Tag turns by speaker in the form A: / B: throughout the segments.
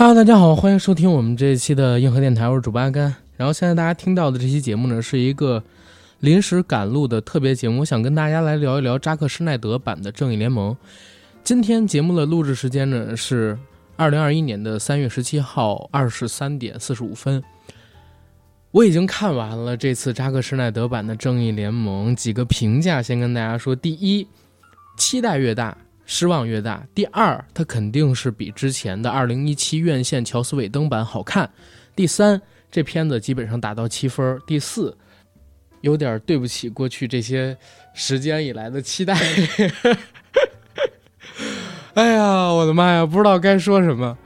A: Hello，大家好，欢迎收听我们这一期的硬核电台，我是主播阿甘。然后现在大家听到的这期节目呢，是一个临时赶路的特别节目，我想跟大家来聊一聊扎克施耐德版的《正义联盟》。今天节目的录制时间呢是二零二一年的三月十七号二十三点四十五分。我已经看完了这次扎克施耐德版的《正义联盟》，几个评价先跟大家说：第一，期待越大。失望越大。第二，它肯定是比之前的二零一七院线乔斯韦登版好看。第三，这片子基本上打到七分。第四，有点对不起过去这些时间以来的期待。哎呀，我的妈呀，不知道该说什么。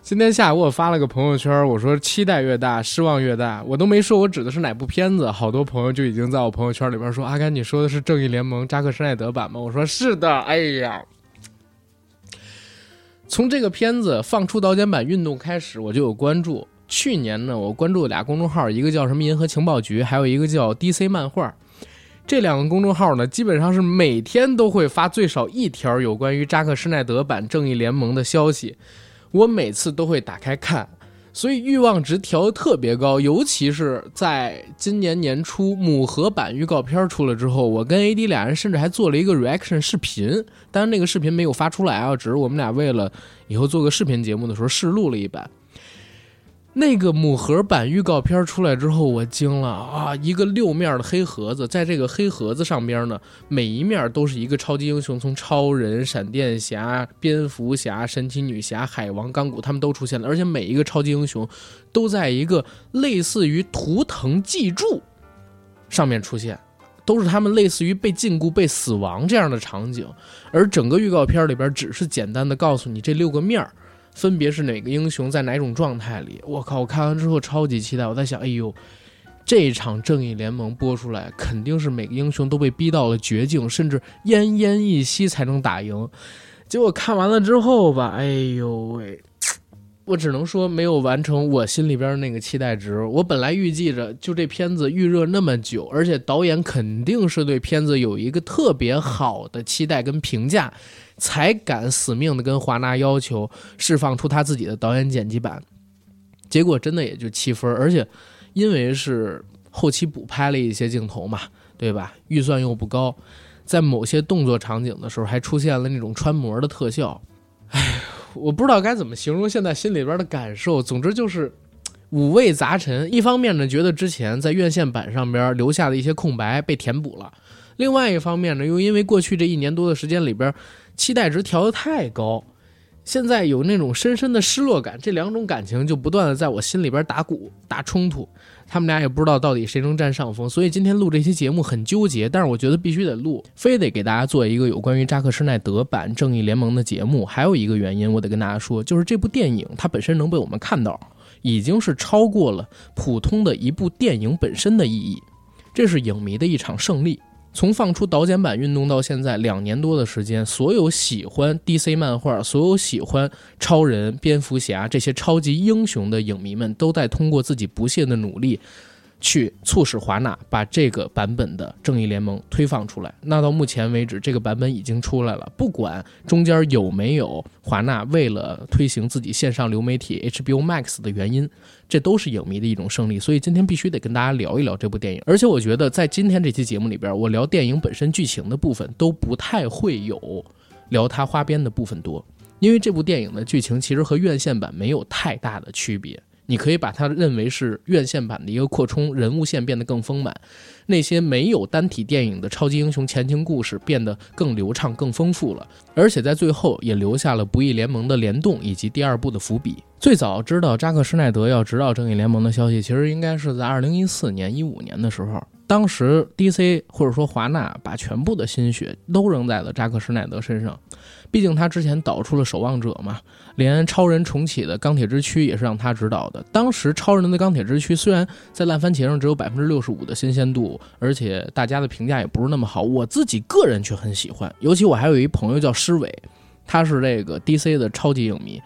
A: 今天下午我发了个朋友圈，我说期待越大，失望越大。我都没说我指的是哪部片子，好多朋友就已经在我朋友圈里边说：“阿甘，你说的是《正义联盟》扎克施耐德版吗？”我说：“是的。”哎呀。从这个片子放出导剪版运动开始，我就有关注。去年呢，我关注了俩公众号，一个叫什么“银河情报局”，还有一个叫 “DC 漫画”。这两个公众号呢，基本上是每天都会发最少一条有关于扎克施耐德版《正义联盟》的消息，我每次都会打开看。所以欲望值调的特别高，尤其是在今年年初母盒版预告片出了之后，我跟 AD 俩人甚至还做了一个 reaction 视频，但是那个视频没有发出来啊，只是我们俩为了以后做个视频节目的时候试录了一版。那个母盒版预告片出来之后，我惊了啊！一个六面的黑盒子，在这个黑盒子上边呢，每一面都是一个超级英雄，从超人、闪电侠、蝙蝠侠、神奇女侠、海王、钢骨，他们都出现了，而且每一个超级英雄都在一个类似于图腾记住上面出现，都是他们类似于被禁锢、被死亡这样的场景，而整个预告片里边只是简单的告诉你这六个面儿。分别是哪个英雄在哪种状态里？我靠！我看完之后超级期待。我在想，哎呦，这场正义联盟播出来，肯定是每个英雄都被逼到了绝境，甚至奄奄一息才能打赢。结果看完了之后吧，哎呦喂！我只能说没有完成我心里边那个期待值。我本来预计着，就这片子预热那么久，而且导演肯定是对片子有一个特别好的期待跟评价。才敢死命的跟华纳要求释放出他自己的导演剪辑版，结果真的也就七分，而且因为是后期补拍了一些镜头嘛，对吧？预算又不高，在某些动作场景的时候还出现了那种穿模的特效，哎，我不知道该怎么形容现在心里边的感受。总之就是五味杂陈。一方面呢，觉得之前在院线版上边留下的一些空白被填补了；另外一方面呢，又因为过去这一年多的时间里边。期待值调得太高，现在有那种深深的失落感，这两种感情就不断的在我心里边打鼓打冲突，他们俩也不知道到底谁能占上风，所以今天录这期节目很纠结，但是我觉得必须得录，非得给大家做一个有关于扎克施耐德版《正义联盟》的节目。还有一个原因，我得跟大家说，就是这部电影它本身能被我们看到，已经是超过了普通的一部电影本身的意义，这是影迷的一场胜利。从放出导剪版运动到现在两年多的时间，所有喜欢 DC 漫画、所有喜欢超人、蝙蝠侠这些超级英雄的影迷们，都在通过自己不懈的努力。去促使华纳把这个版本的正义联盟推放出来。那到目前为止，这个版本已经出来了。不管中间有没有华纳为了推行自己线上流媒体 HBO Max 的原因，这都是影迷的一种胜利。所以今天必须得跟大家聊一聊这部电影。而且我觉得在今天这期节目里边，我聊电影本身剧情的部分都不太会有聊它花边的部分多，因为这部电影的剧情其实和院线版没有太大的区别。你可以把它认为是院线版的一个扩充，人物线变得更丰满，那些没有单体电影的超级英雄前情故事变得更流畅、更丰富了，而且在最后也留下了不义联盟的联动以及第二部的伏笔。最早知道扎克施耐德要执导正义联盟的消息，其实应该是在二零一四年、一五年的时候。当时 DC 或者说华纳把全部的心血都扔在了扎克施耐德身上，毕竟他之前导出了《守望者》嘛，连超人重启的钢铁之躯也是让他指导的。当时超人的钢铁之躯虽然在烂番茄上只有百分之六十五的新鲜度，而且大家的评价也不是那么好，我自己个人却很喜欢。尤其我还有一朋友叫施伟，他是这个 DC 的超级影迷，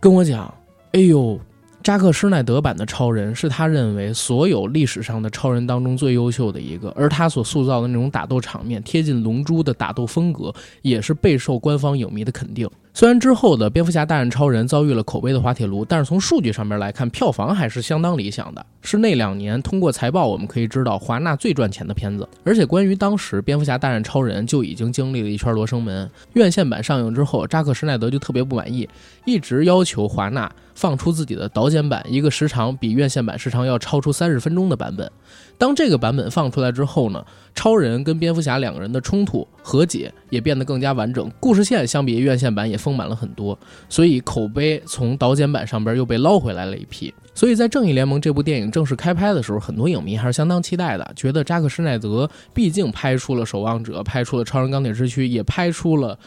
A: 跟我讲，哎呦。扎克施耐德版的超人是他认为所有历史上的超人当中最优秀的一个，而他所塑造的那种打斗场面贴近龙珠的打斗风格，也是备受官方影迷的肯定。虽然之后的蝙蝠侠大战超人遭遇了口碑的滑铁卢，但是从数据上面来看，票房还是相当理想的。是那两年通过财报我们可以知道华纳最赚钱的片子。而且关于当时蝙蝠侠大战超人就已经经历了一圈罗生门。院线版上映之后，扎克施奈德就特别不满意，一直要求华纳放出自己的导剪版，一个时长比院线版时长要超出三十分钟的版本。当这个版本放出来之后呢，超人跟蝙蝠侠两个人的冲突和解也变得更加完整，故事线相比院线版也丰满了很多，所以口碑从导剪版上边又被捞回来了一批。所以在《正义联盟》这部电影正式开拍的时候，很多影迷还是相当期待的，觉得扎克施奈德毕竟拍出了《守望者》，拍出了《超人钢铁之躯》，也拍出了。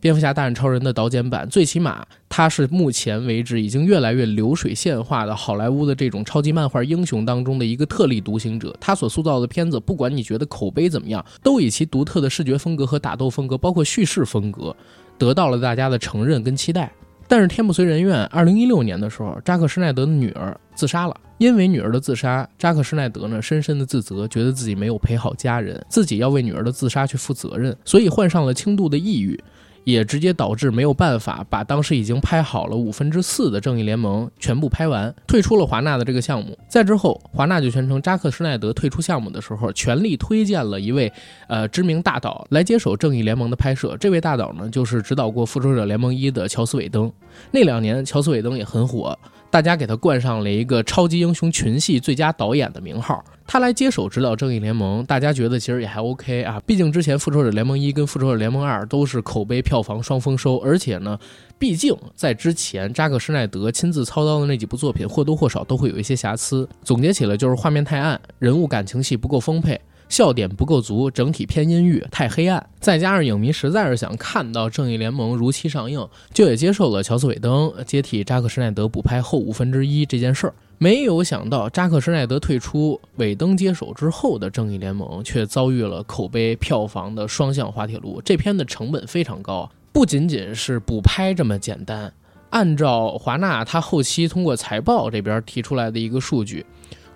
A: 蝙蝠侠大战超人的导剪版，最起码他是目前为止已经越来越流水线化的好莱坞的这种超级漫画英雄当中的一个特立独行者。他所塑造的片子，不管你觉得口碑怎么样，都以其独特的视觉风格和打斗风格，包括叙事风格，得到了大家的承认跟期待。但是天不遂人愿，二零一六年的时候，扎克施奈德的女儿自杀了。因为女儿的自杀，扎克施奈德呢深深的自责，觉得自己没有陪好家人，自己要为女儿的自杀去负责任，所以患上了轻度的抑郁。也直接导致没有办法把当时已经拍好了五分之四的《正义联盟》全部拍完，退出了华纳的这个项目。在之后，华纳就宣称扎克施奈德退出项目的时候，全力推荐了一位呃知名大导来接手《正义联盟》的拍摄。这位大导呢，就是指导过《复仇者联盟一》的乔斯韦登。那两年，乔斯韦登也很火。大家给他冠上了一个超级英雄群戏最佳导演的名号。他来接手指导《正义联盟》，大家觉得其实也还 OK 啊。毕竟之前《复仇者联盟一》跟《复仇者联盟二》都是口碑票房双丰收，而且呢，毕竟在之前扎克施奈德亲自操刀的那几部作品或多或少都会有一些瑕疵。总结起来就是画面太暗，人物感情戏不够丰沛。笑点不够足，整体偏阴郁，太黑暗。再加上影迷实在是想看到《正义联盟》如期上映，就也接受了乔斯韦登接替扎克施奈德补拍后五分之一这件事儿。没有想到，扎克施奈德退出，韦登接手之后的《正义联盟》却遭遇了口碑、票房的双向滑铁卢。这片的成本非常高，不仅仅是补拍这么简单。按照华纳他后期通过财报这边提出来的一个数据。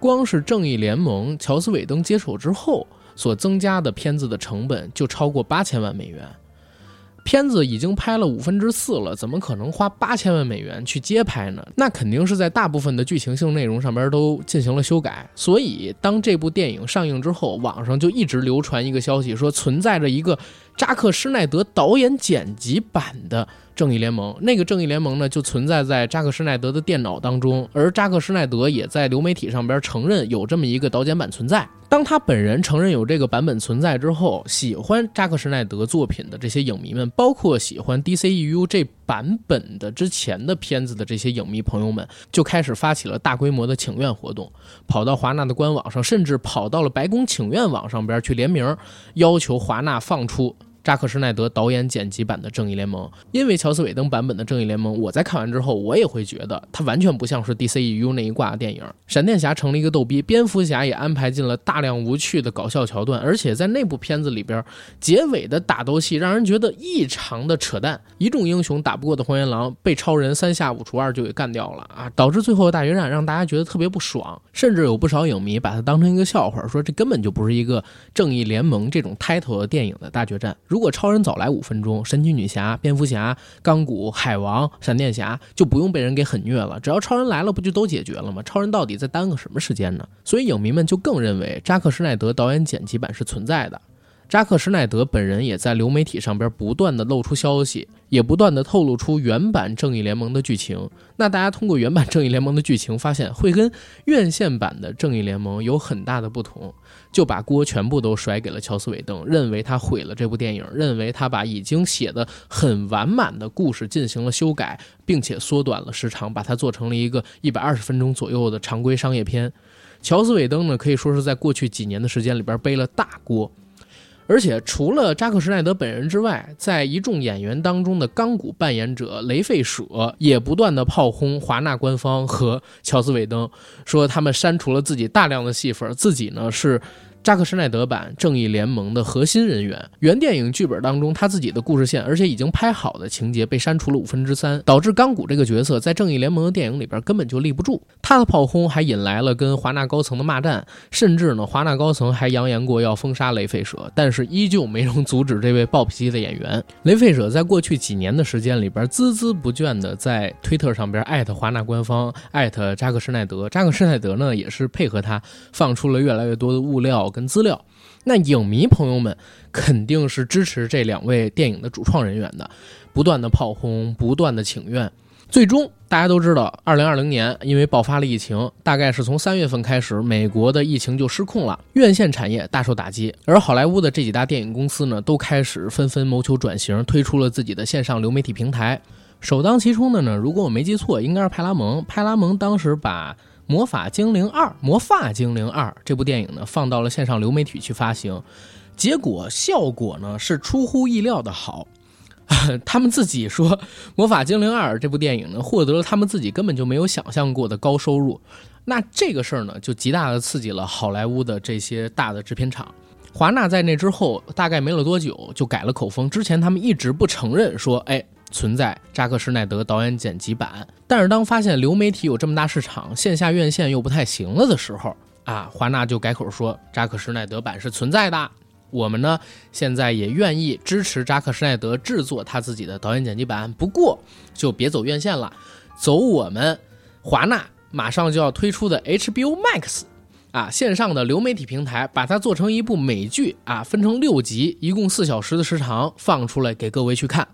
A: 光是《正义联盟》，乔斯韦登接手之后所增加的片子的成本就超过八千万美元。片子已经拍了五分之四了，怎么可能花八千万美元去接拍呢？那肯定是在大部分的剧情性内容上边都进行了修改。所以，当这部电影上映之后，网上就一直流传一个消息，说存在着一个扎克施奈德导演剪辑版的。正义联盟那个正义联盟呢，就存在在扎克施奈德的电脑当中，而扎克施奈德也在流媒体上边承认有这么一个导剪版存在。当他本人承认有这个版本存在之后，喜欢扎克施奈德作品的这些影迷们，包括喜欢 DCEU 这版本的之前的片子的这些影迷朋友们，就开始发起了大规模的请愿活动，跑到华纳的官网上，甚至跑到了白宫请愿网上边去联名，要求华纳放出。扎克施奈德导演剪辑版的《正义联盟》，因为乔斯韦登版本的《正义联盟》，我在看完之后，我也会觉得它完全不像是 DCEU 那一挂的电影。闪电侠成了一个逗逼，蝙蝠侠也安排进了大量无趣的搞笑桥段，而且在那部片子里边，结尾的打斗戏让人觉得异常的扯淡。一众英雄打不过的荒原狼被超人三下五除二就给干掉了啊，导致最后的大决战让大家觉得特别不爽，甚至有不少影迷把它当成一个笑话，说这根本就不是一个《正义联盟》这种 title 的电影的大决战。如果超人早来五分钟，神奇女侠、蝙蝠侠、钢骨、海王、闪电侠就不用被人给狠虐了。只要超人来了，不就都解决了吗？超人到底在耽搁什么时间呢？所以影迷们就更认为扎克施奈德导演剪辑版是存在的。扎克施奈德本人也在流媒体上边不断的露出消息，也不断的透露出原版正义联盟的剧情。那大家通过原版正义联盟的剧情发现，会跟院线版的正义联盟有很大的不同，就把锅全部都甩给了乔斯韦登，认为他毁了这部电影，认为他把已经写的很完满的故事进行了修改，并且缩短了时长，把它做成了一个一百二十分钟左右的常规商业片。乔斯韦登呢，可以说是在过去几年的时间里边背了大锅。而且除了扎克施奈德本人之外，在一众演员当中的钢骨扮演者雷费舍也不断的炮轰华纳官方和乔斯韦登，说他们删除了自己大量的戏份，自己呢是扎克施奈德版《正义联盟》的核心人员。原电影剧本当中他自己的故事线，而且已经拍好的情节被删除了五分之三，导致钢骨这个角色在《正义联盟》的电影里边根本就立不住。他的炮轰还引来了跟华纳高层的骂战，甚至呢，华纳高层还扬言过要封杀雷费舍，但是依旧没能阻止这位暴脾气的演员。雷费舍在过去几年的时间里边孜孜不倦的在推特上边艾特华纳官方，艾特扎克施奈德。扎克施奈德呢也是配合他放出了越来越多的物料跟资料。那影迷朋友们肯定是支持这两位电影的主创人员的，不断的炮轰，不断的请愿。最终，大家都知道，二零二零年因为爆发了疫情，大概是从三月份开始，美国的疫情就失控了，院线产业大受打击。而好莱坞的这几大电影公司呢，都开始纷纷谋求转型，推出了自己的线上流媒体平台。首当其冲的呢，如果我没记错，应该是派拉蒙。派拉蒙当时把《魔法精灵二》《魔法精灵二》这部电影呢，放到了线上流媒体去发行，结果效果呢是出乎意料的好。他们自己说，《魔法精灵二》这部电影呢，获得了他们自己根本就没有想象过的高收入。那这个事儿呢，就极大的刺激了好莱坞的这些大的制片厂。华纳在那之后，大概没了多久就改了口风。之前他们一直不承认说，哎，存在扎克施奈德导演剪辑版。但是当发现流媒体有这么大市场，线下院线又不太行了的时候，啊，华纳就改口说，扎克施奈德版是存在的。我们呢，现在也愿意支持扎克施奈德制作他自己的导演剪辑版，不过就别走院线了，走我们华纳马上就要推出的 HBO Max，啊，线上的流媒体平台，把它做成一部美剧啊，分成六集，一共四小时的时长，放出来给各位去看。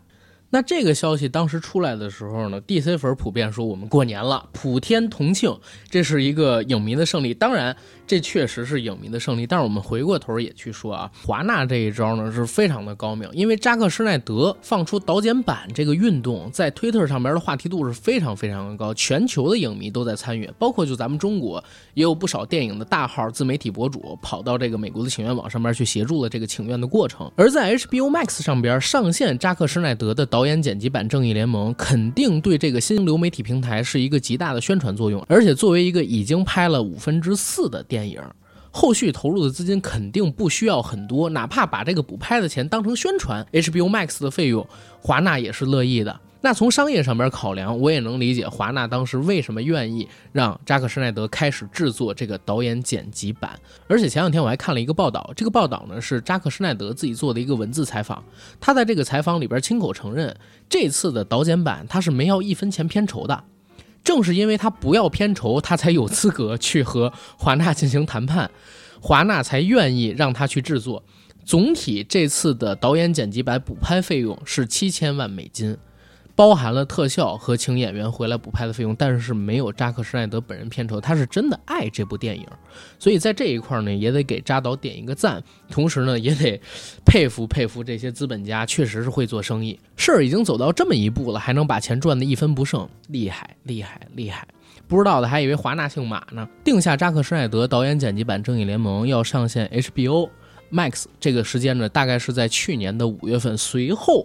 A: 那这个消息当时出来的时候呢，DC 粉普遍说我们过年了，普天同庆，这是一个影迷的胜利。当然，这确实是影迷的胜利。但是我们回过头也去说啊，华纳这一招呢是非常的高明，因为扎克施耐德放出导剪版这个运动，在推特上面的话题度是非常非常的高，全球的影迷都在参与，包括就咱们中国也有不少电影的大号自媒体博主跑到这个美国的请愿网上面去协助了这个请愿的过程。而在 HBO Max 上边上线扎克施耐德的导导演剪辑版《正义联盟》肯定对这个新流媒体平台是一个极大的宣传作用，而且作为一个已经拍了五分之四的电电影，后续投入的资金肯定不需要很多，哪怕把这个补拍的钱当成宣传，HBO Max 的费用，华纳也是乐意的。那从商业上边考量，我也能理解华纳当时为什么愿意让扎克施奈德开始制作这个导演剪辑版。而且前两天我还看了一个报道，这个报道呢是扎克施奈德自己做的一个文字采访。他在这个采访里边亲口承认，这次的导剪版他是没要一分钱片酬的。正是因为他不要片酬，他才有资格去和华纳进行谈判，华纳才愿意让他去制作。总体这次的导演剪辑版补拍费用是七千万美金。包含了特效和请演员回来补拍的费用，但是没有扎克施奈德本人片酬。他是真的爱这部电影，所以在这一块呢，也得给扎导点一个赞。同时呢，也得佩服佩服这些资本家，确实是会做生意。事儿已经走到这么一步了，还能把钱赚得一分不剩，厉害厉害厉害！不知道的还以为华纳姓马呢。定下扎克施奈德导演剪辑版《正义联盟》要上线 HBO Max，这个时间呢，大概是在去年的五月份。随后。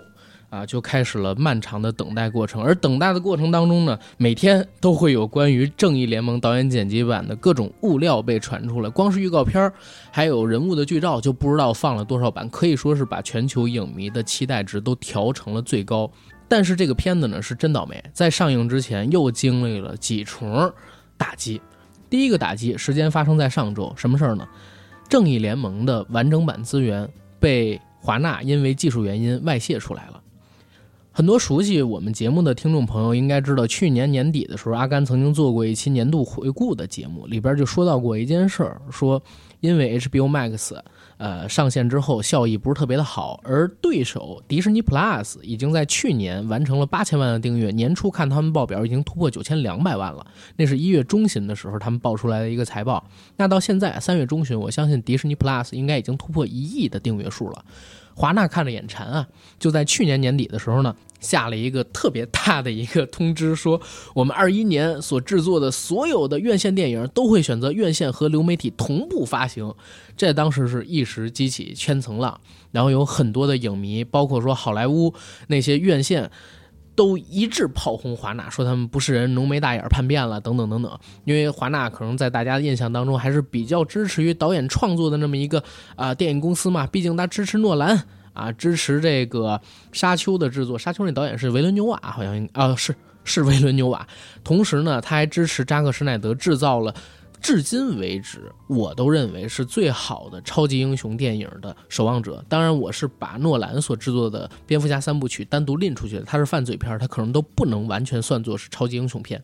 A: 啊，就开始了漫长的等待过程，而等待的过程当中呢，每天都会有关于《正义联盟》导演剪辑版的各种物料被传出来，光是预告片还有人物的剧照，就不知道放了多少版，可以说是把全球影迷的期待值都调成了最高。但是这个片子呢，是真倒霉，在上映之前又经历了几重打击。第一个打击时间发生在上周，什么事儿呢？《正义联盟》的完整版资源被华纳因为技术原因外泄出来了。很多熟悉我们节目的听众朋友应该知道，去年年底的时候，阿甘曾经做过一期年度回顾的节目，里边就说到过一件事儿，说因为 HBO Max，呃上线之后效益不是特别的好，而对手迪士尼 Plus 已经在去年完成了八千万的订阅，年初看他们报表已经突破九千两百万了，那是一月中旬的时候他们报出来的一个财报，那到现在三月中旬，我相信迪士尼 Plus 应该已经突破一亿的订阅数了。华纳看着眼馋啊，就在去年年底的时候呢，下了一个特别大的一个通知，说我们二一年所制作的所有的院线电影都会选择院线和流媒体同步发行。这当时是一时激起千层浪，然后有很多的影迷，包括说好莱坞那些院线都一致炮轰华纳，说他们不是人，浓眉大眼叛变了，等等等等。因为华纳可能在大家的印象当中还是比较支持于导演创作的那么一个啊电影公司嘛，毕竟他支持诺兰啊，支持这个沙丘的制作。沙丘那导演是维伦纽瓦，好像啊是是维伦纽瓦。同时呢，他还支持扎克施耐德制造了。至今为止，我都认为是最好的超级英雄电影的守望者。当然，我是把诺兰所制作的蝙蝠侠三部曲单独拎出去的，它是犯罪片，它可能都不能完全算作是超级英雄片。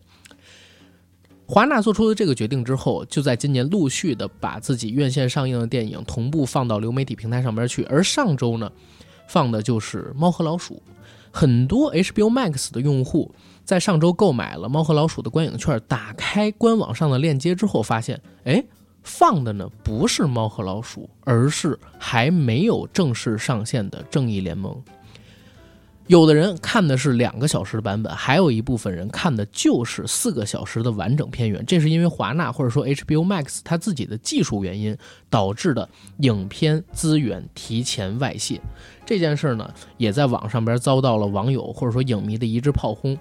A: 华纳做出了这个决定之后，就在今年陆续的把自己院线上映的电影同步放到流媒体平台上边去。而上周呢，放的就是《猫和老鼠》，很多 HBO Max 的用户。在上周购买了《猫和老鼠》的观影券，打开官网上的链接之后，发现，哎，放的呢不是《猫和老鼠》，而是还没有正式上线的《正义联盟》。有的人看的是两个小时的版本，还有一部分人看的就是四个小时的完整片源。这是因为华纳或者说 HBO Max 它自己的技术原因导致的影片资源提前外泄。这件事呢，也在网上边遭到了网友或者说影迷的一致炮轰。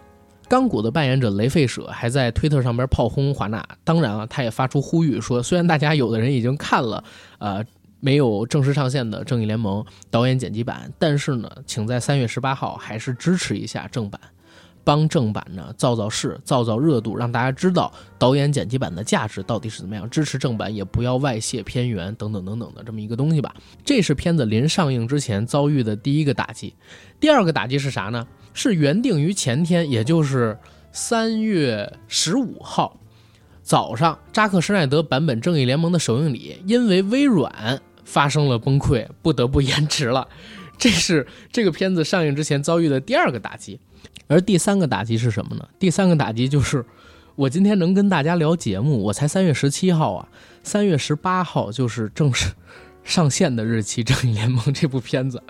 A: 钢骨的扮演者雷费舍还在推特上边炮轰华纳，当然了，他也发出呼吁说，虽然大家有的人已经看了，呃，没有正式上线的《正义联盟》导演剪辑版，但是呢，请在三月十八号还是支持一下正版，帮正版呢造造势、造造热度，让大家知道导演剪辑版的价值到底是怎么样。支持正版，也不要外泄片源等等等等的这么一个东西吧。这是片子临上映之前遭遇的第一个打击，第二个打击是啥呢？是原定于前天，也就是三月十五号早上，扎克施耐德版本《正义联盟》的首映礼，因为微软发生了崩溃，不得不延迟了。这是这个片子上映之前遭遇的第二个打击。而第三个打击是什么呢？第三个打击就是我今天能跟大家聊节目，我才三月十七号啊，三月十八号就是正式上线的日期，《正义联盟》这部片子。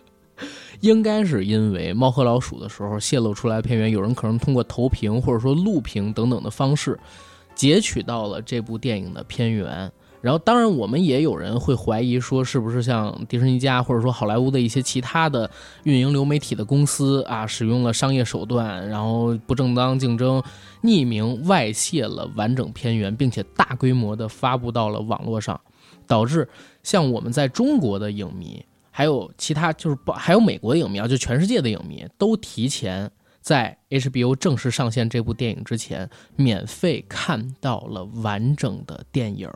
A: 应该是因为《猫和老鼠》的时候泄露出来的片源，有人可能通过投屏或者说录屏等等的方式截取到了这部电影的片源。然后，当然我们也有人会怀疑说，是不是像迪士尼家或者说好莱坞的一些其他的运营流媒体的公司啊，使用了商业手段，然后不正当竞争，匿名外泄了完整片源，并且大规模的发布到了网络上，导致像我们在中国的影迷。还有其他，就是不还有美国的影迷啊，就全世界的影迷都提前在 HBO 正式上线这部电影之前，免费看到了完整的电影。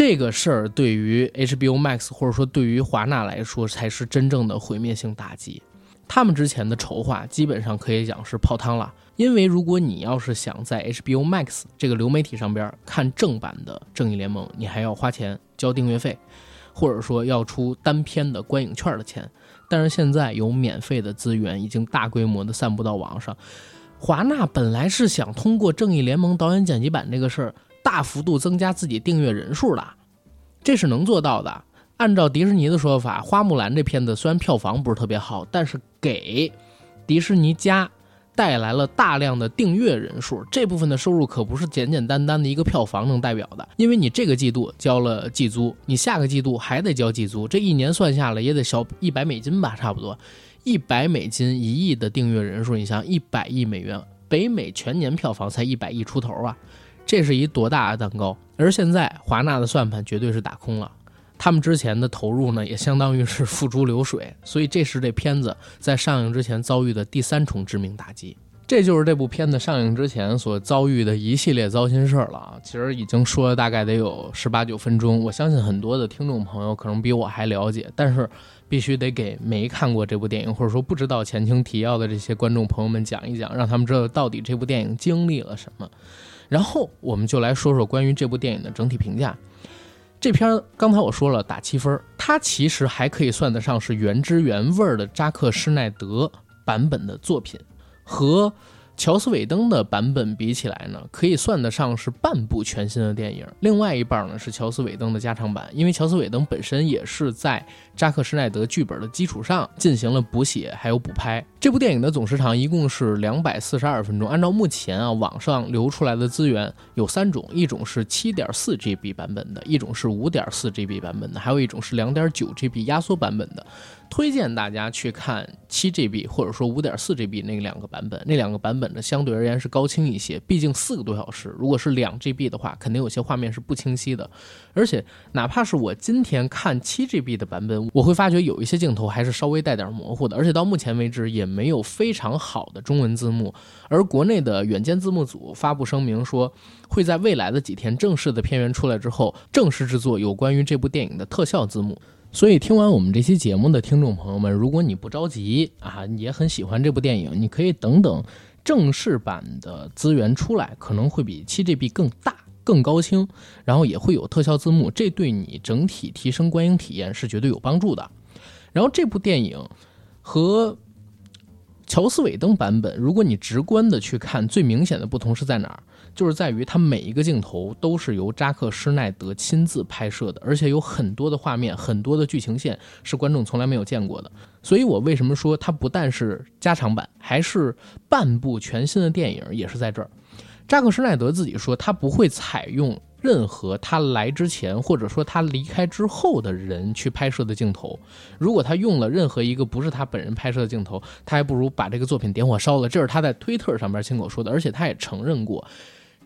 A: 这个事儿对于 HBO Max 或者说对于华纳来说，才是真正的毁灭性打击。他们之前的筹划基本上可以讲是泡汤了，因为如果你要是想在 HBO Max 这个流媒体上边看正版的《正义联盟》，你还要花钱交订阅费。或者说要出单片的观影券的钱，但是现在有免费的资源已经大规模的散布到网上。华纳本来是想通过《正义联盟》导演剪辑版这个事儿，大幅度增加自己订阅人数的，这是能做到的。按照迪士尼的说法，《花木兰》这片子虽然票房不是特别好，但是给迪士尼家。带来了大量的订阅人数，这部分的收入可不是简简单单的一个票房能代表的，因为你这个季度交了季租，你下个季度还得交季租，这一年算下来也得小一百美金吧，差不多一百美金一亿的订阅人数，你想一百亿美元，北美全年票房才一百亿出头啊，这是一多大的蛋糕？而现在华纳的算盘绝对是打空了。他们之前的投入呢，也相当于是付诸流水，所以这是这片子在上映之前遭遇的第三重致命打击。这就是这部片子上映之前所遭遇的一系列糟心事儿了啊！其实已经说了大概得有十八九分钟，我相信很多的听众朋友可能比我还了解，但是必须得给没看过这部电影或者说不知道前情提要的这些观众朋友们讲一讲，让他们知道到底这部电影经历了什么。然后我们就来说说关于这部电影的整体评价。这篇刚才我说了打七分，它其实还可以算得上是原汁原味的扎克施耐德版本的作品，和。乔斯韦登的版本比起来呢，可以算得上是半部全新的电影。另外一半呢是乔斯韦登的加长版，因为乔斯韦登本身也是在扎克施奈德剧本的基础上进行了补写还有补拍。这部电影的总时长一共是两百四十二分钟。按照目前啊网上流出来的资源有三种，一种是七点四 GB 版本的，一种是五点四 GB 版本的，还有一种是两点九 GB 压缩版本的。推荐大家去看七 GB 或者说五点四 GB 那两个版本，那两个版本呢相对而言是高清一些，毕竟四个多小时，如果是两 GB 的话，肯定有些画面是不清晰的。而且哪怕是我今天看七 GB 的版本，我会发觉有一些镜头还是稍微带点模糊的，而且到目前为止也没有非常好的中文字幕。而国内的远见字幕组发布声明说，会在未来的几天正式的片源出来之后，正式制作有关于这部电影的特效字幕。所以，听完我们这期节目的听众朋友们，如果你不着急啊，也很喜欢这部电影，你可以等等正式版的资源出来，可能会比七 GB 更大、更高清，然后也会有特效字幕，这对你整体提升观影体验是绝对有帮助的。然后，这部电影和乔斯韦登版本，如果你直观的去看，最明显的不同是在哪儿？就是在于它每一个镜头都是由扎克施奈德亲自拍摄的，而且有很多的画面、很多的剧情线是观众从来没有见过的。所以我为什么说它不但是加长版，还是半部全新的电影，也是在这儿。扎克施奈德自己说，他不会采用任何他来之前或者说他离开之后的人去拍摄的镜头。如果他用了任何一个不是他本人拍摄的镜头，他还不如把这个作品点火烧了。这是他在推特上边亲口说的，而且他也承认过。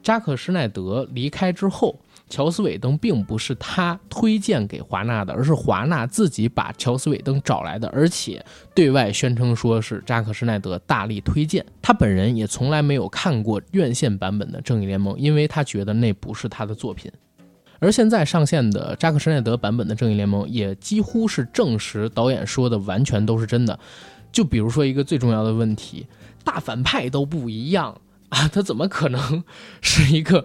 A: 扎克施奈德离开之后，乔斯韦登并不是他推荐给华纳的，而是华纳自己把乔斯韦登找来的，而且对外宣称说是扎克施奈德大力推荐。他本人也从来没有看过院线版本的《正义联盟》，因为他觉得那不是他的作品。而现在上线的扎克施奈德版本的《正义联盟》也几乎是证实导演说的完全都是真的。就比如说一个最重要的问题，大反派都不一样。啊，他怎么可能 是一个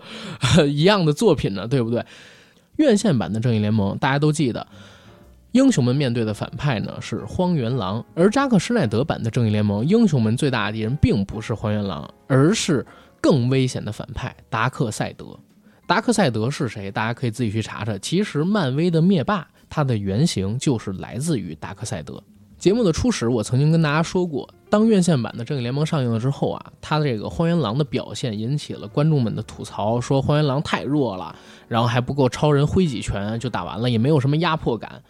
A: 一样的作品呢？对不对？院线版的正义联盟，大家都记得，英雄们面对的反派呢是荒原狼，而扎克施奈德版的正义联盟，英雄们最大的敌人并不是荒原狼，而是更危险的反派达克赛德。达克赛德是谁？大家可以自己去查查。其实，漫威的灭霸，他的原型就是来自于达克赛德。节目的初始，我曾经跟大家说过，当院线版的《正义联盟》上映了之后啊，他的这个荒原狼的表现引起了观众们的吐槽，说荒原狼太弱了，然后还不够超人挥几拳就打完了，也没有什么压迫感。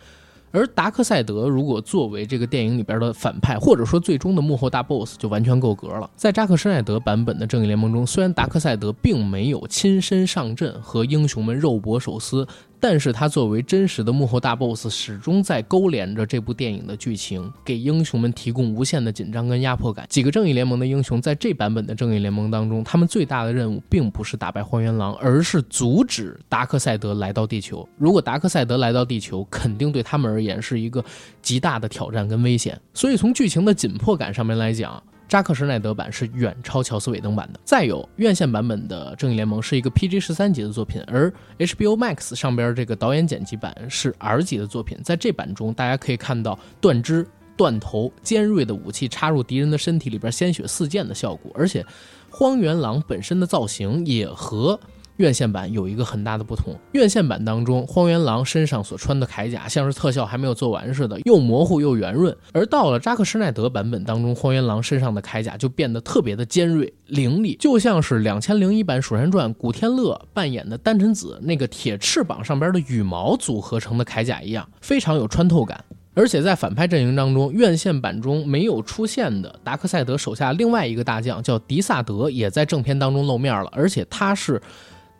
A: 而达克赛德如果作为这个电影里边的反派，或者说最终的幕后大 boss，就完全够格了。在扎克施耐德版本的《正义联盟》中，虽然达克赛德并没有亲身上阵和英雄们肉搏手撕。但是他作为真实的幕后大 boss，始终在勾连着这部电影的剧情，给英雄们提供无限的紧张跟压迫感。几个正义联盟的英雄在这版本的正义联盟当中，他们最大的任务并不是打败荒原狼，而是阻止达克赛德来到地球。如果达克赛德来到地球，肯定对他们而言是一个极大的挑战跟危险。所以从剧情的紧迫感上面来讲。扎克施奈德版是远超乔斯韦登版的。再有，院线版本的《正义联盟》是一个 PG 十三级的作品，而 HBO Max 上边这个导演剪辑版是 R 级的作品。在这版中，大家可以看到断肢、断头、尖锐的武器插入敌人的身体里边，鲜血四溅的效果。而且，荒原狼本身的造型也和。院线版有一个很大的不同，院线版当中，荒原狼身上所穿的铠甲像是特效还没有做完似的，又模糊又圆润；而到了扎克施奈德版本当中，荒原狼身上的铠甲就变得特别的尖锐凌厉，就像是两千零一版《蜀山传》古天乐扮演的丹辰子那个铁翅膀上边的羽毛组合成的铠甲一样，非常有穿透感。而且在反派阵营当中，院线版中没有出现的达克赛德手下另外一个大将叫迪萨德，也在正片当中露面了，而且他是。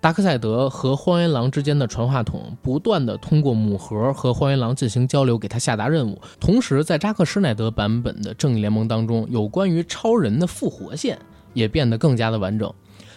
A: 达克赛德和荒原狼之间的传话筒不断的通过母盒和荒原狼进行交流，给他下达任务。同时，在扎克施奈德版本的正义联盟当中，有关于超人的复活线也变得更加的完整。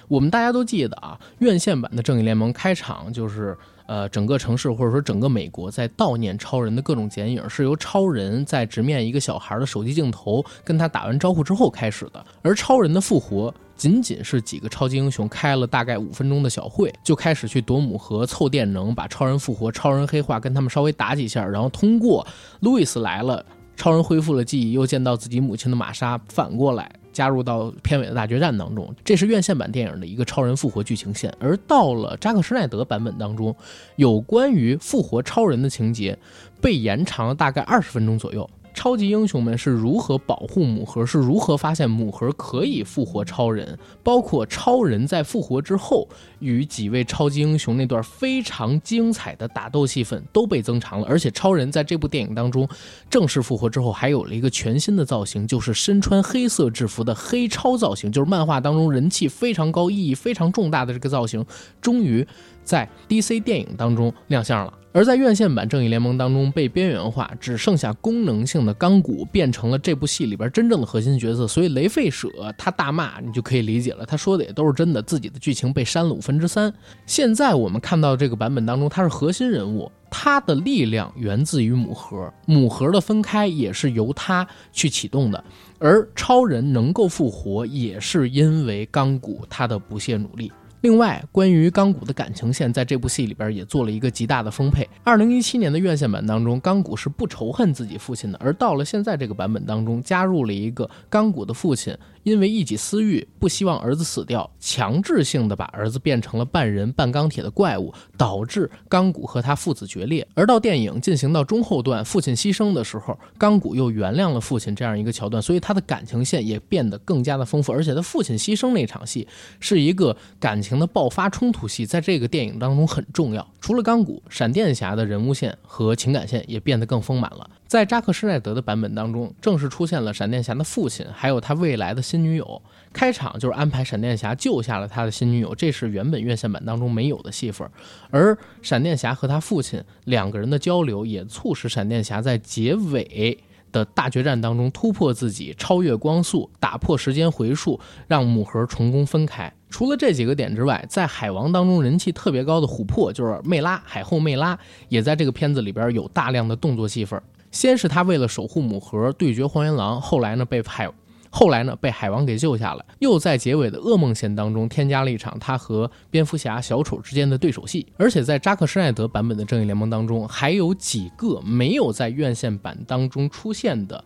A: 我们大家都记得啊，院线版的正义联盟开场就是。呃，整个城市或者说整个美国在悼念超人的各种剪影，是由超人在直面一个小孩的手机镜头跟他打完招呼之后开始的。而超人的复活，仅仅是几个超级英雄开了大概五分钟的小会，就开始去夺母盒凑电能，把超人复活，超人黑化，跟他们稍微打几下，然后通过路易斯来了，超人恢复了记忆，又见到自己母亲的玛莎，反过来。加入到片尾的大决战当中，这是院线版电影的一个超人复活剧情线。而到了扎克施奈德版本当中，有关于复活超人的情节被延长了大概二十分钟左右。超级英雄们是如何保护母盒，是如何发现母盒可以复活超人，包括超人在复活之后与几位超级英雄那段非常精彩的打斗戏份都被增长了。而且超人在这部电影当中正式复活之后，还有了一个全新的造型，就是身穿黑色制服的黑超造型，就是漫画当中人气非常高、意义非常重大的这个造型，终于在 DC 电影当中亮相了。而在院线版《正义联盟》当中被边缘化，只剩下功能性的钢骨变成了这部戏里边真正的核心角色，所以雷费舍他大骂你就可以理解了，他说的也都是真的，自己的剧情被删了五分之三。现在我们看到这个版本当中，他是核心人物，他的力量源自于母盒，母盒的分开也是由他去启动的，而超人能够复活也是因为钢骨他的不懈努力。另外，关于钢骨的感情线，在这部戏里边也做了一个极大的丰沛。二零一七年的院线版当中，钢骨是不仇恨自己父亲的，而到了现在这个版本当中，加入了一个钢骨的父亲。因为一己私欲，不希望儿子死掉，强制性的把儿子变成了半人半钢铁的怪物，导致钢骨和他父子决裂。而到电影进行到中后段，父亲牺牲的时候，钢骨又原谅了父亲这样一个桥段，所以他的感情线也变得更加的丰富。而且他父亲牺牲那场戏是一个感情的爆发冲突戏，在这个电影当中很重要。除了钢骨，闪电侠的人物线和情感线也变得更丰满了。在扎克施奈德的版本当中，正式出现了闪电侠的父亲，还有他未来的新女友。开场就是安排闪电侠救下了他的新女友，这是原本院线版当中没有的戏份。而闪电侠和他父亲两个人的交流，也促使闪电侠在结尾的大决战当中突破自己，超越光速，打破时间回溯，让母盒成功分开。除了这几个点之外，在海王当中人气特别高的琥珀，就是魅拉海后魅拉，也在这个片子里边有大量的动作戏份。先是他为了守护母盒对决荒原狼，后来呢被海，后来呢被海王给救下了，又在结尾的噩梦线当中添加了一场他和蝙蝠侠、小丑之间的对手戏。而且在扎克施奈德版本的正义联盟当中，还有几个没有在院线版当中出现的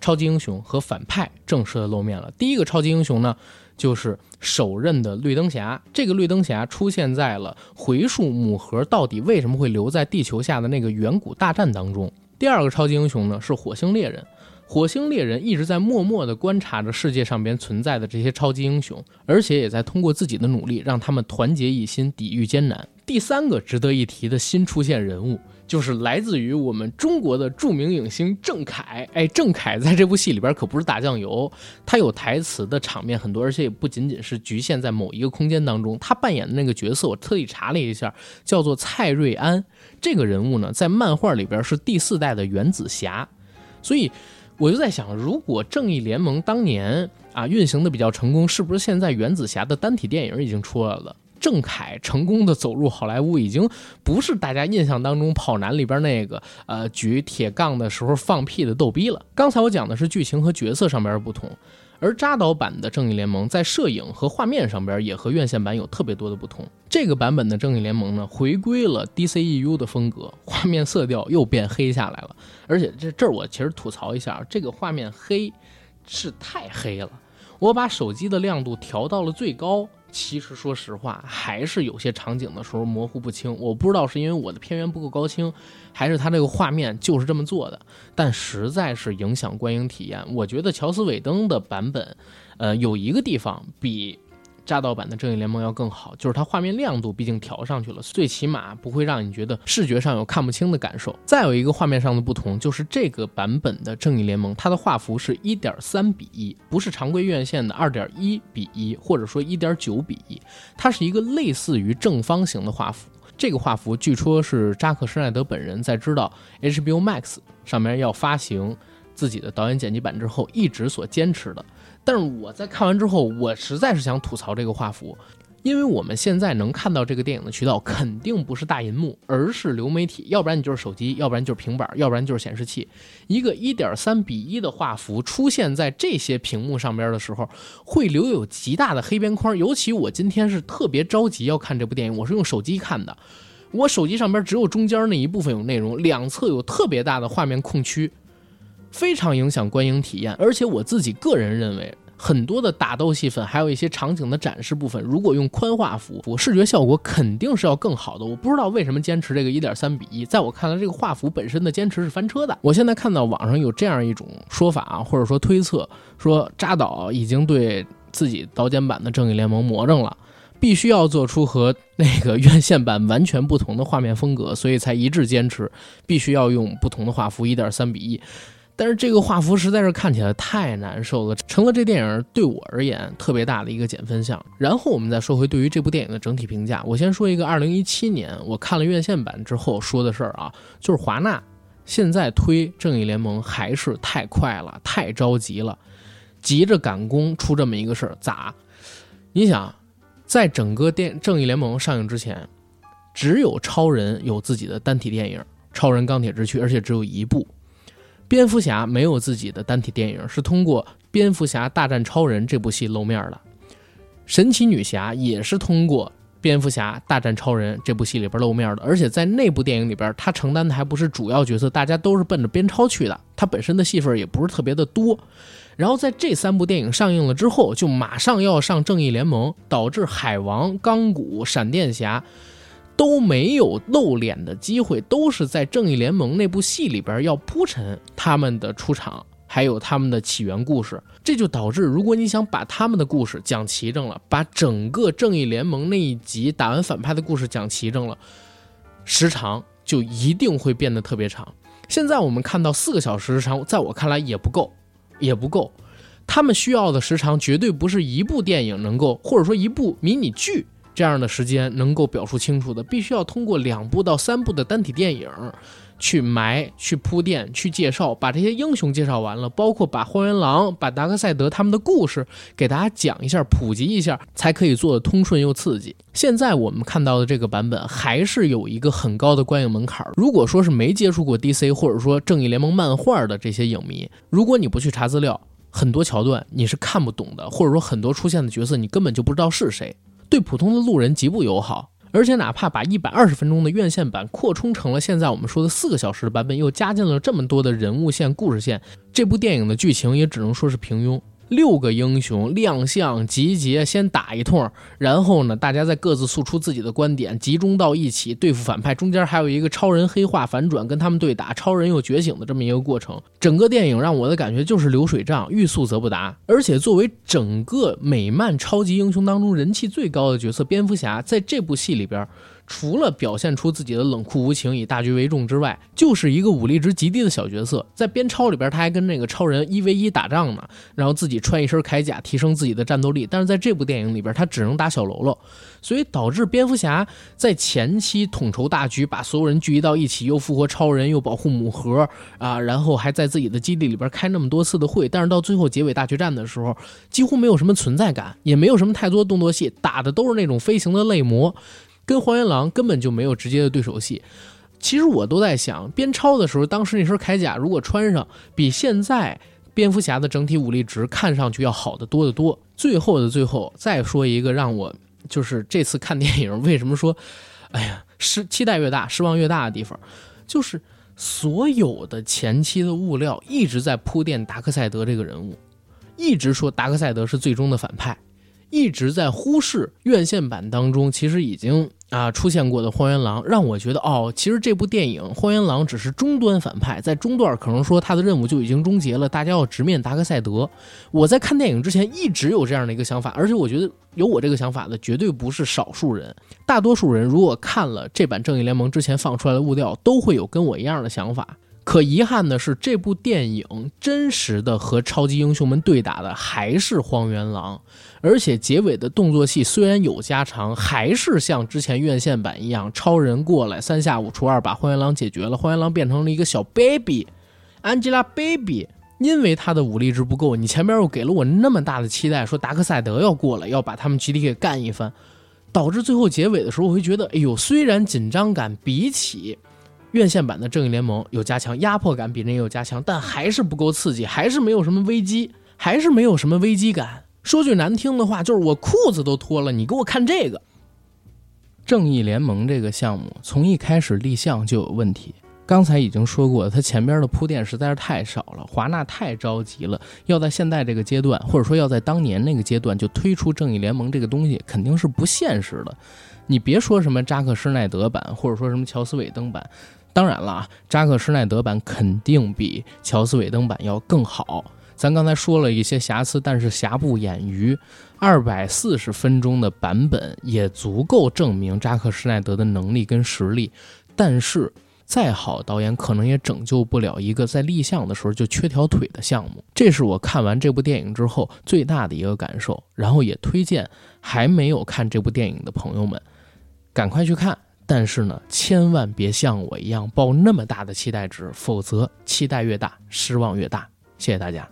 A: 超级英雄和反派正式的露面了。第一个超级英雄呢，就是首任的绿灯侠。这个绿灯侠出现在了回溯母盒到底为什么会留在地球下的那个远古大战当中。第二个超级英雄呢是火星猎人，火星猎人一直在默默地观察着世界上边存在的这些超级英雄，而且也在通过自己的努力让他们团结一心，抵御艰难。第三个值得一提的新出现人物，就是来自于我们中国的著名影星郑恺。哎，郑恺在这部戏里边可不是打酱油，他有台词的场面很多，而且也不仅仅是局限在某一个空间当中。他扮演的那个角色，我特意查了一下，叫做蔡瑞安。这个人物呢，在漫画里边是第四代的原子侠，所以我就在想，如果正义联盟当年啊运行的比较成功，是不是现在原子侠的单体电影已经出来了？郑恺成功的走入好莱坞，已经不是大家印象当中跑男里边那个呃举铁杠的时候放屁的逗逼了。刚才我讲的是剧情和角色上边的不同。而扎导版的正义联盟在摄影和画面上边也和院线版有特别多的不同。这个版本的正义联盟呢，回归了 DCEU 的风格，画面色调又变黑下来了。而且这这儿我其实吐槽一下，这个画面黑是太黑了，我把手机的亮度调到了最高。其实说实话，还是有些场景的时候模糊不清。我不知道是因为我的片源不够高清，还是它这个画面就是这么做的。但实在是影响观影体验。我觉得乔斯韦登的版本，呃，有一个地方比。扎导版的正义联盟要更好，就是它画面亮度毕竟调上去了，最起码不会让你觉得视觉上有看不清的感受。再有一个画面上的不同，就是这个版本的正义联盟，它的画幅是一点三比一，不是常规院线的二点一比一，或者说一点九比一，它是一个类似于正方形的画幅。这个画幅据说是扎克施奈德本人在知道 HBO Max 上面要发行自己的导演剪辑版之后，一直所坚持的。但是我在看完之后，我实在是想吐槽这个画幅，因为我们现在能看到这个电影的渠道肯定不是大银幕，而是流媒体，要不然你就是手机，要不然就是平板，要不然就是显示器。一个一点三比一的画幅出现在这些屏幕上边的时候，会留有极大的黑边框。尤其我今天是特别着急要看这部电影，我是用手机看的，我手机上边只有中间那一部分有内容，两侧有特别大的画面空区。非常影响观影体验，而且我自己个人认为，很多的打斗戏份，还有一些场景的展示部分，如果用宽画幅，我视觉效果肯定是要更好的。我不知道为什么坚持这个一点三比一，在我看来，这个画幅本身的坚持是翻车的。我现在看到网上有这样一种说法啊，或者说推测，说扎导已经对自己刀尖版的正义联盟魔怔了。必须要做出和那个院线版完全不同的画面风格，所以才一致坚持必须要用不同的画幅，一点三比一。但是这个画幅实在是看起来太难受了，成了这电影对我而言特别大的一个减分项。然后我们再说回对于这部电影的整体评价，我先说一个二零一七年我看了院线版之后说的事儿啊，就是华纳现在推正义联盟还是太快了，太着急了，急着赶工出这么一个事儿，咋？你想？在整个电《正义联盟》上映之前，只有超人有自己的单体电影《超人钢铁之躯》，而且只有一部。蝙蝠侠没有自己的单体电影，是通过《蝙蝠侠大战超人》这部戏露面的。神奇女侠也是通过《蝙蝠侠大战超人》这部戏里边露面的，而且在那部电影里边，她承担的还不是主要角色，大家都是奔着边超去的，她本身的戏份也不是特别的多。然后在这三部电影上映了之后，就马上要上《正义联盟》，导致海王、钢骨、闪电侠都没有露脸的机会，都是在《正义联盟》那部戏里边要铺陈他们的出场，还有他们的起源故事。这就导致，如果你想把他们的故事讲齐整了，把整个《正义联盟》那一集打完反派的故事讲齐整了，时长就一定会变得特别长。现在我们看到四个小时时长，在我看来也不够。也不够，他们需要的时长绝对不是一部电影能够，或者说一部迷你剧这样的时间能够表述清楚的，必须要通过两部到三部的单体电影去埋、去铺垫、去介绍，把这些英雄介绍完了，包括把荒原狼、把达克赛德他们的故事给大家讲一下、普及一下，才可以做的通顺又刺激。现在我们看到的这个版本还是有一个很高的观影门槛。如果说是没接触过 DC 或者说正义联盟漫画的这些影迷，如果你不去查资料，很多桥段你是看不懂的，或者说很多出现的角色你根本就不知道是谁，对普通的路人极不友好。而且，哪怕把一百二十分钟的院线版扩充成了现在我们说的四个小时的版本，又加进了这么多的人物线、故事线，这部电影的剧情也只能说是平庸。六个英雄亮相集结，先打一通，然后呢，大家再各自诉出自己的观点，集中到一起对付反派。中间还有一个超人黑化反转，跟他们对打，超人又觉醒的这么一个过程。整个电影让我的感觉就是流水账，欲速则不达。而且作为整个美漫超级英雄当中人气最高的角色，蝙蝠侠在这部戏里边。除了表现出自己的冷酷无情、以大局为重之外，就是一个武力值极低的小角色。在边超里边，他还跟那个超人一 v 一打仗呢，然后自己穿一身铠甲，提升自己的战斗力。但是在这部电影里边，他只能打小喽啰，所以导致蝙蝠侠在前期统筹大局，把所有人聚集到一起，又复活超人，又保护母盒啊，然后还在自己的基地里边开那么多次的会。但是到最后结尾大决战的时候，几乎没有什么存在感，也没有什么太多动作戏，打的都是那种飞行的类魔。跟黄原狼根本就没有直接的对手戏。其实我都在想，边超的时候，当时那身铠甲如果穿上，比现在蝙蝠侠的整体武力值看上去要好得多得多。最后的最后，再说一个让我就是这次看电影为什么说，哎呀，失期待越大失望越大的地方，就是所有的前期的物料一直在铺垫达克赛德这个人物，一直说达克赛德是最终的反派。一直在忽视院线版当中其实已经啊出现过的荒原狼，让我觉得哦，其实这部电影荒原狼只是终端反派，在中段可能说他的任务就已经终结了，大家要直面达克赛德。我在看电影之前一直有这样的一个想法，而且我觉得有我这个想法的绝对不是少数人，大多数人如果看了这版正义联盟之前放出来的物料，都会有跟我一样的想法。可遗憾的是，这部电影真实的和超级英雄们对打的还是荒原狼，而且结尾的动作戏虽然有加长，还是像之前院线版一样，超人过来三下五除二把荒原狼解决了，荒原狼变成了一个小 baby，Angelababy，因为他的武力值不够，你前面又给了我那么大的期待，说达克赛德要过来要把他们集体给干一番，导致最后结尾的时候，我会觉得，哎呦，虽然紧张感比起。院线版的正义联盟有加强，压迫感比那有加强，但还是不够刺激，还是没有什么危机，还是没有什么危机感。说句难听的话，就是我裤子都脱了，你给我看这个。正义联盟这个项目从一开始立项就有问题，刚才已经说过，它前边的铺垫实在是太少了。华纳太着急了，要在现在这个阶段，或者说要在当年那个阶段就推出正义联盟这个东西，肯定是不现实的。你别说什么扎克施奈德版，或者说什么乔斯韦登版，当然了，扎克施奈德版肯定比乔斯韦登版要更好。咱刚才说了一些瑕疵，但是瑕不掩瑜，二百四十分钟的版本也足够证明扎克施奈德的能力跟实力。但是。再好导演可能也拯救不了一个在立项的时候就缺条腿的项目，这是我看完这部电影之后最大的一个感受。然后也推荐还没有看这部电影的朋友们，赶快去看。但是呢，千万别像我一样抱那么大的期待值，否则期待越大，失望越大。谢谢大家。